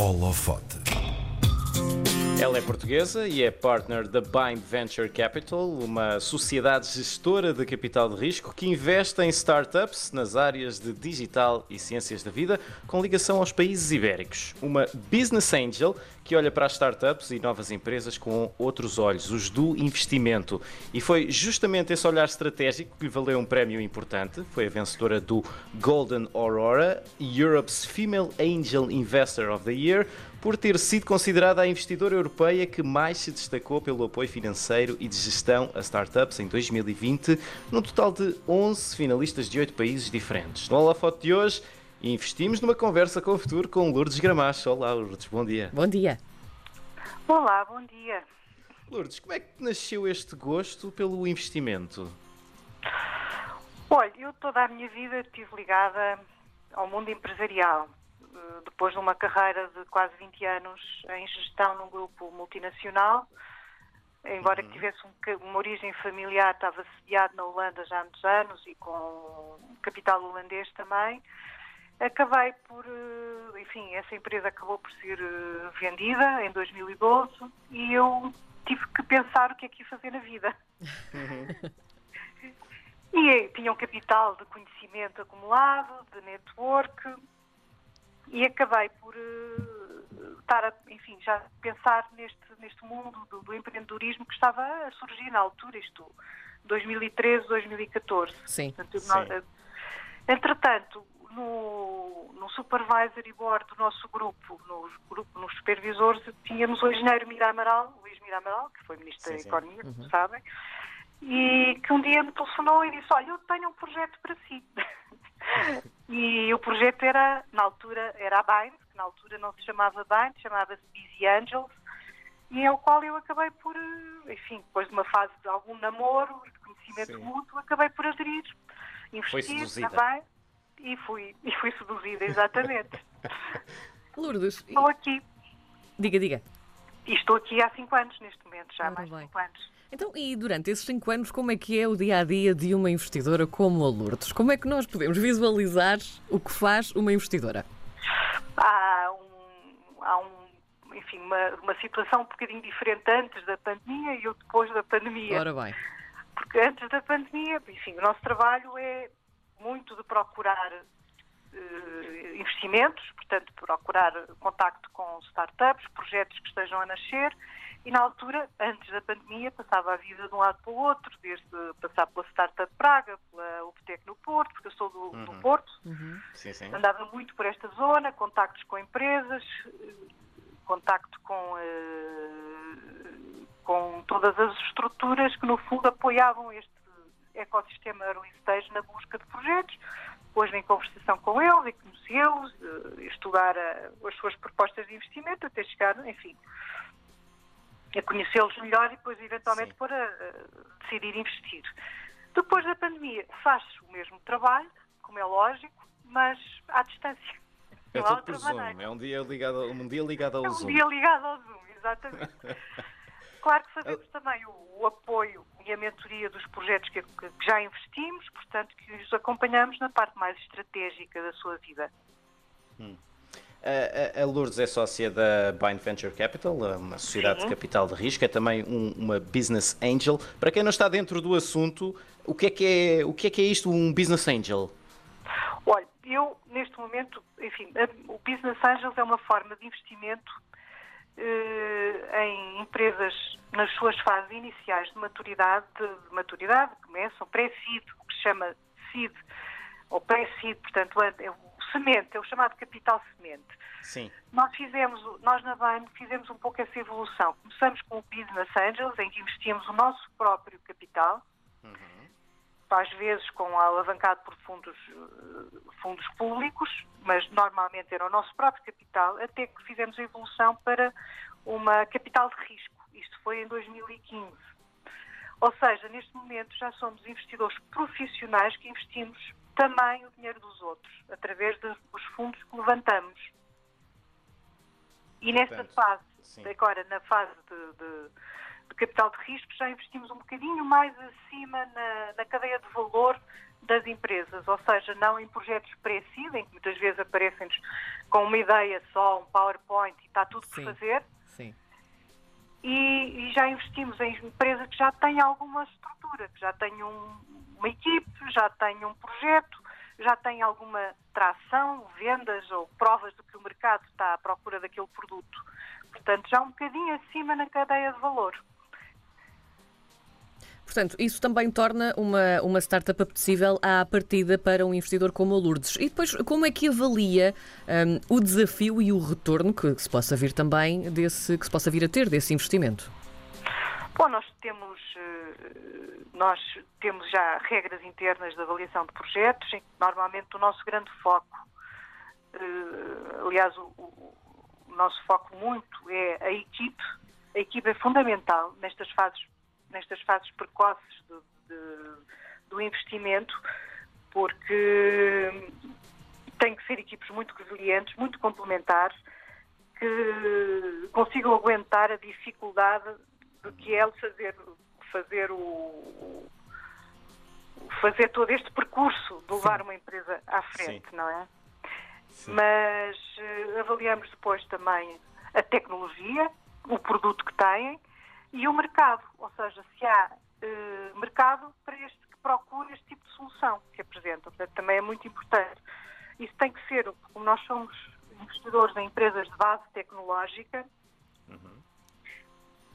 Holofote. Ela é portuguesa e é partner da Bind Venture Capital, uma sociedade gestora de capital de risco que investe em startups nas áreas de digital e ciências da vida, com ligação aos países ibéricos. Uma business angel que olha para as startups e novas empresas com outros olhos, os do investimento. E foi justamente esse olhar estratégico que lhe valeu um prémio importante. Foi a vencedora do Golden Aurora, Europe's Female Angel Investor of the Year, por ter sido considerada a investidora europeia que mais se destacou pelo apoio financeiro e de gestão a startups em 2020, num total de 11 finalistas de 8 países diferentes. No Holofote de hoje, investimos numa conversa com o futuro com Lourdes Gramacho. Olá, Lourdes, bom dia. Bom dia. Olá, bom dia. Lourdes, como é que nasceu este gosto pelo investimento? Olha, eu toda a minha vida estive ligada ao mundo empresarial. Eh, depois de uma carreira de quase 20 anos em gestão num grupo multinacional, embora que tivesse um, uma origem familiar, estava sediado na Holanda já há muitos anos e com capital holandês também, acabei por, eh, enfim, essa empresa acabou por ser eh, vendida em 2012 e eu tive que pensar o que é que ia fazer na vida. e tinha um capital de conhecimento acumulado, de network, e acabei por uh, estar a, enfim, já pensar neste, neste mundo do, do, empreendedorismo que estava a surgir na altura, isto 2013, 2014. Sim. Portanto, Sim. Entretanto, no, no supervisory board do nosso grupo, no grupo, nos supervisores, tínhamos o engenheiro Mira Amaral, Luís Mira Amaral, que foi Ministro Sim, da. Economia, como Uhum. sabem, e que um dia me telefonou e disse, olha, eu tenho um projeto para si. e o projeto era, na altura, era a Bind, que na altura não se chamava Bind, chamava-se Busy Angels, e é o qual eu acabei por, enfim, depois de uma fase de algum namoro, de conhecimento mútuo, acabei por aderir, investir seduzida. E fui, e fui seduzida, exatamente. Lourdes, estou aqui, diga, diga. e estou aqui há cinco anos neste momento, já há mais de bem. cinco anos. Então, e durante esses cinco anos, como é que é o dia a dia de uma investidora como a Lourdes? Como é que nós podemos visualizar o que faz uma investidora? há um, há um enfim, uma, uma situação um bocadinho diferente antes da pandemia e eu depois da pandemia. Ora bem, Porque antes da pandemia, enfim, o nosso trabalho é muito de procurar eh, investimentos, portanto, procurar contacto com startups, projetos que estejam a nascer. E na altura, antes da pandemia, passava a vida de um lado para o outro, desde passar pela Startup Praga, pela UPTEC no Porto, porque eu sou do, do Porto, Sim, sim. andava muito por esta zona, contactos com empresas, contacto com, eh, com todas as estruturas que, no fundo, apoiavam este ecossistema early stage na busca de projetos. Depois em conversação com eles e conhecê-los, eh, estudar eh, as suas propostas de investimento, até chegar, enfim, a conhecê-los melhor e depois, eventualmente, Sim. para decidir investir. Depois da pandemia, faz-se o mesmo trabalho, como é lógico, mas à distância. É tudo por Zoom. maneira. É um dia ligado, um dia ligado ao É um Zoom. dia ligado ao Zoom, exatamente. Claro que fazemos Ah. também o, o apoio e a mentoria dos projetos que, que- já investimos, portanto, que os acompanhamos na parte mais estratégica da sua vida. A, a- a Lourdes é sócia da Bind Venture Capital, uma sociedade Sim. de capital de risco, é também um- uma business angel. Para quem não está dentro do assunto, o que é que é, o que é, que é isto, um business angel? Olha, eu, neste momento, enfim, a- o Business Angels é uma forma de investimento em empresas nas suas fases iniciais de maturidade, de maturidade começam pré-seed, o que se chama seed, ou pré-seed, portanto, é é o semente, é o chamado capital semente. Sim. Nós fizemos, nós na Bain fizemos um pouco essa evolução. Começamos com o Business Angels, em que investimos o nosso próprio capital, às vezes com alavancado por fundos, eh, fundos públicos, mas normalmente era o nosso próprio capital, até que fizemos a evolução para uma capital de risco. Isto foi em 2015. Ou seja, neste momento já somos investidores profissionais que investimos também o dinheiro dos outros, através dos fundos que levantamos. E nesta Portanto, fase, sim. agora na fase de, de- de capital de risco, já investimos um bocadinho mais acima na, na cadeia de valor das empresas, ou seja, não em projetos pré-seed, em que muitas vezes aparecem-nos com uma ideia só, um PowerPoint e está tudo por Sim. fazer. Sim. E, e já investimos em empresas que já têm alguma estrutura, que já têm um- uma equipe, já têm um projeto, já têm alguma tração, vendas ou provas de que o mercado está à procura daquele produto. Portanto, já um bocadinho acima na cadeia de valor. Portanto, isso também torna uma, uma startup apetecível à partida para um investidor como a Lourdes. E depois, como é que avalia hum, o desafio e o retorno que, que se possa vir também desse, que se possa vir a ter desse investimento? Bom, nós temos, eh, nós temos já regras internas de avaliação de projetos, em que normalmente o nosso grande foco, eh, aliás, o, o- o nosso foco muito é a equipe. A equipe é fundamental nestas fases, nestas fases precoces de- de- do investimento, porque tem que ser equipes muito resilientes, muito complementares, que consigam aguentar a dificuldade do que é fazer, fazer o, o- fazer todo este percurso de levar uma empresa à frente, Sim. não é? Sim. Mas eh, avaliamos depois também a tecnologia, o produto que têm e o mercado, ou seja, se há eh, mercado para este que procura este tipo de solução que apresentam. Portanto, também é muito importante. Isso tem que ser, como nós somos investidores em empresas de base tecnológica,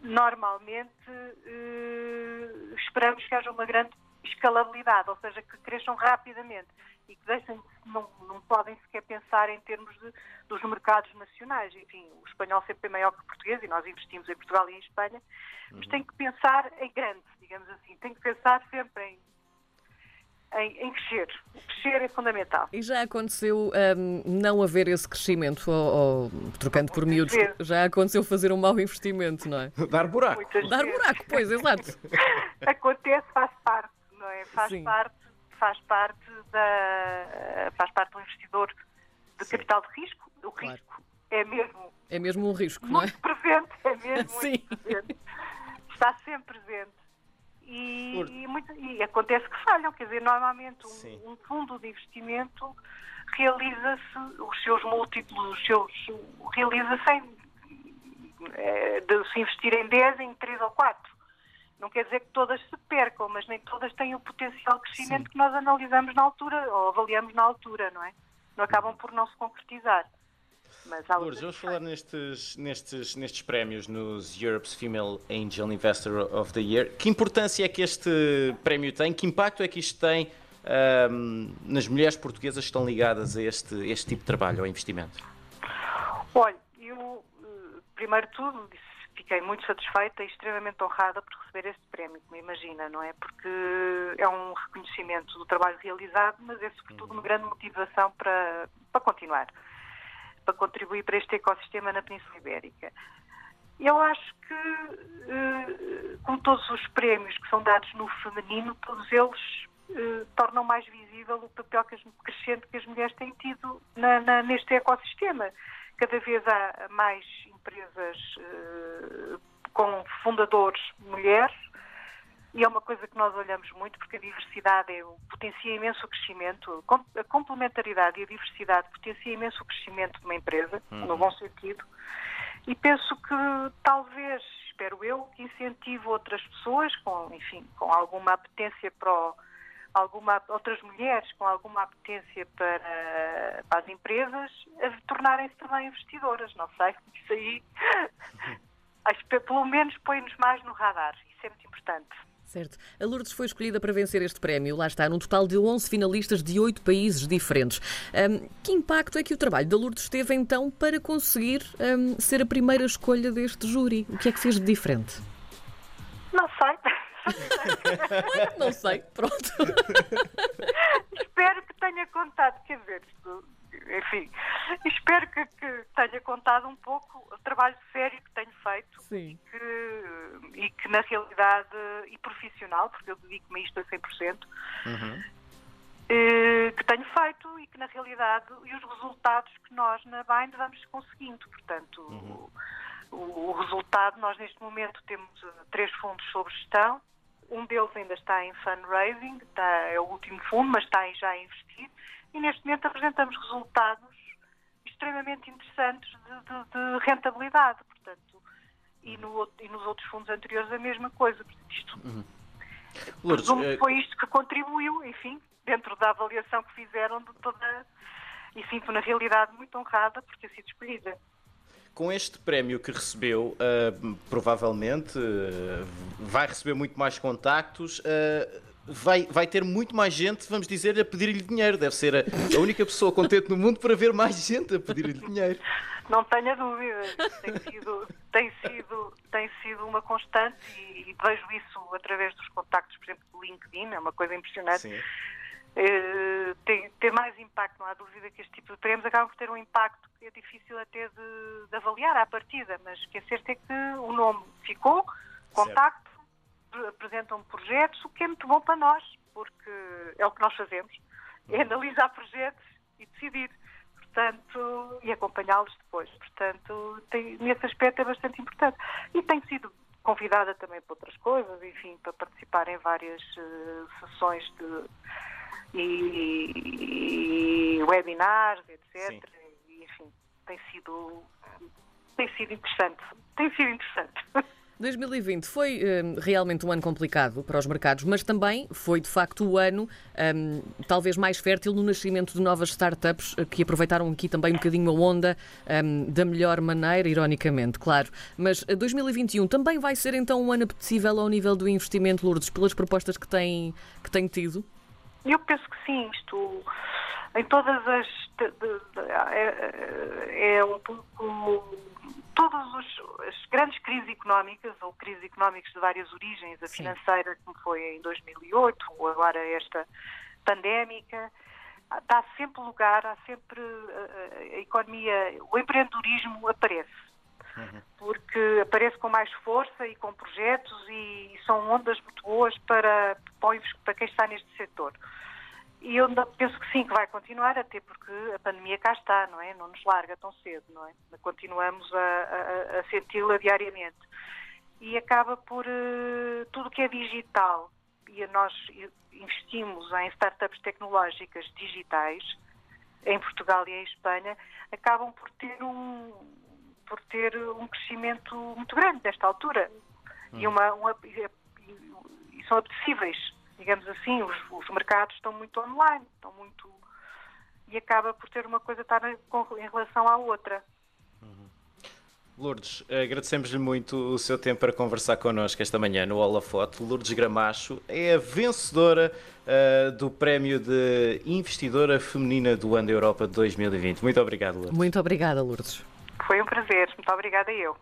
normalmente eh, esperamos que haja uma grande escalabilidade, ou seja, que cresçam rapidamente e que deixem, não, não podem sequer pensar em termos de, dos mercados nacionais. Enfim, o espanhol sempre é maior que o português e nós investimos em Portugal e em Espanha, mas tem que pensar em grande, digamos assim, tem que pensar sempre em, em, em crescer. O crescer é fundamental. E já aconteceu hum, não haver esse crescimento, ou, ou, trocando por miúdos, vezes. já aconteceu fazer um mau investimento, não é? Dar buraco. Muitas Dar vezes. buraco, pois, exato. Acontece, faz parte? Faz Sim. parte, faz parte da faz parte do investidor de Sim. capital de risco. O Claro. risco é mesmo É mesmo um risco, não é? muito presente, é mesmo Sim. muito presente. Está sempre presente. E, Por- e muito- e acontece que falham, quer dizer, normalmente um, um fundo de investimento realiza-se, os seus múltiplos, os seus, realiza-se eh, de se investir em 10, em 3 ou 4. Não quer dizer que todas se percam, mas nem todas têm o potencial de crescimento Sim. que nós analisamos na altura, ou avaliamos na altura, não é? Não acabam por não se concretizar. Mas há Lourdes, vamos falar nestes, nestes, nestes prémios nos Europe's Female Angel Investor of the Year. Que importância é que este prémio tem? Que impacto é que isto tem ahm, nas mulheres portuguesas que estão ligadas a este, este tipo de trabalho, ao investimento? Olha, eu, eh, primeiro de tudo, fiquei muito satisfeita e extremamente honrada por receber este prémio, como imagina, não é? Porque é um reconhecimento do trabalho realizado, mas é sobretudo uma grande motivação para, para continuar, para contribuir para este ecossistema na Península Ibérica. Eu acho que, eh, como todos os prémios que são dados no feminino, todos eles eh, tornam mais visível o papel que as, crescente que as mulheres têm tido na- na- neste ecossistema. Cada vez há mais empresas eh, com fundadores mulheres e é uma coisa que nós olhamos muito porque a diversidade é, potencia imenso o crescimento, a complementaridade e a diversidade potencia imenso o crescimento de uma empresa, no bom sentido. E penso que talvez, espero eu, que incentive outras pessoas com, enfim, com alguma apetência para o, alguma outras mulheres com alguma apetência para, para as empresas a tornarem-se também investidoras. Não sei, isso aí acho que pelo menos põe-nos mais no radar. Isso é muito importante. Certo. A Lourdes foi escolhida para vencer este prémio. Lá está, num total de 11 finalistas de 8 países diferentes. Hum, que impacto é que o trabalho da Lourdes teve então para conseguir hum, ser a primeira escolha deste júri? O que é que fez de diferente? Não sei. Não sei, pronto. espero que tenha contado, quer dizer, isto, enfim, espero que, que tenha contado um pouco o trabalho sério que tenho feito Sim. que, e que na realidade, e profissional, porque eu dedico-me a isto a 100%, eh, que tenho feito e que na realidade, e os resultados que nós na Bind vamos conseguindo, portanto, o, o resultado, nós neste momento temos eh, três fundos sob gestão, um deles ainda está em fundraising, está, é o último fundo, mas está já a investir, e neste momento apresentamos resultados extremamente interessantes de, de, de rentabilidade, portanto, e, no, e, nos outros fundos anteriores a mesma coisa. Isto, uhum. Lourdes, é... foi isto que contribuiu, enfim, dentro da avaliação que fizeram de toda, e sinto na realidade muito honrada por ter sido escolhida com este prémio que recebeu, uh, provavelmente uh, vai receber muito mais contactos. Uh, vai, vai ter muito mais gente, vamos dizer, a pedir-lhe dinheiro. Deve ser a, a, única pessoa contente no mundo para ver mais gente a pedir-lhe dinheiro. Não tenha dúvidas. Tem sido, tem sido, tem sido uma constante e, e vejo isso através dos contactos, por exemplo, do LinkedIn, é uma coisa impressionante. Sim eh, tem, ter mais impacto, não há dúvida que este tipo de prémios acaba por ter um impacto que é difícil até de, de avaliar à partida, mas o que é certo é que o nome ficou, contacto, certo. apresentam projetos, o que é muito bom para nós, porque é o que nós fazemos, é uhum. analisar projetos e decidir, portanto, e acompanhá-los depois. Portanto, tem, nesse aspecto é bastante importante. E tem sido convidada também para outras coisas, enfim, para participar em várias uh, sessões de e, e webinars, etc. Sim. E, enfim, tem sido, tem sido interessante. Tem sido interessante. 2020 foi um, realmente um ano complicado para os mercados, mas também foi de facto o ano um, talvez mais fértil no nascimento de novas startups eh, que aproveitaram aqui também um bocadinho a onda um, da melhor maneira, ironicamente, claro. Mas 2021 eh, também vai ser então um ano apetecível ao nível do investimento, Lourdes, pelas propostas que tem, que tem tido? Eu penso que sim, isto em todas as. De, é, é, um pouco. Todas as grandes crises económicas, ou crises económicas de várias origens, a financeira, como foi em 2008, ou agora esta pandémica, dá sempre lugar, há sempre. A, a economia, o empreendedorismo aparece. Uhum. Porque aparece com mais força e com projetos e, são ondas muito boas para, para quem está neste setor. E eu penso que sim, que vai continuar, até porque a pandemia cá está, não é? Não nos larga tão cedo, não é? Continuamos a, a, a senti-la diariamente. E acaba por uh, tudo que é digital, e nós investimos em startups tecnológicas digitais, em Portugal e em Espanha, acabam por ter um, por ter um crescimento muito grande nesta altura. Hum. E, uma, uma, e, e são apetecíveis digamos assim, os, os mercados estão muito online, estão muito. e acaba por ter uma coisa estar em relação à outra. Uhum. Lourdes, agradecemos-lhe muito o seu tempo para conversar connosco esta manhã no Holofote. Lourdes Gramacho é a vencedora uh, do Prémio de Investidora Feminina do Ano da Europa de 2020. Muito obrigado, Lourdes. Muito obrigada, Lourdes. Foi um prazer. Muito obrigada eu.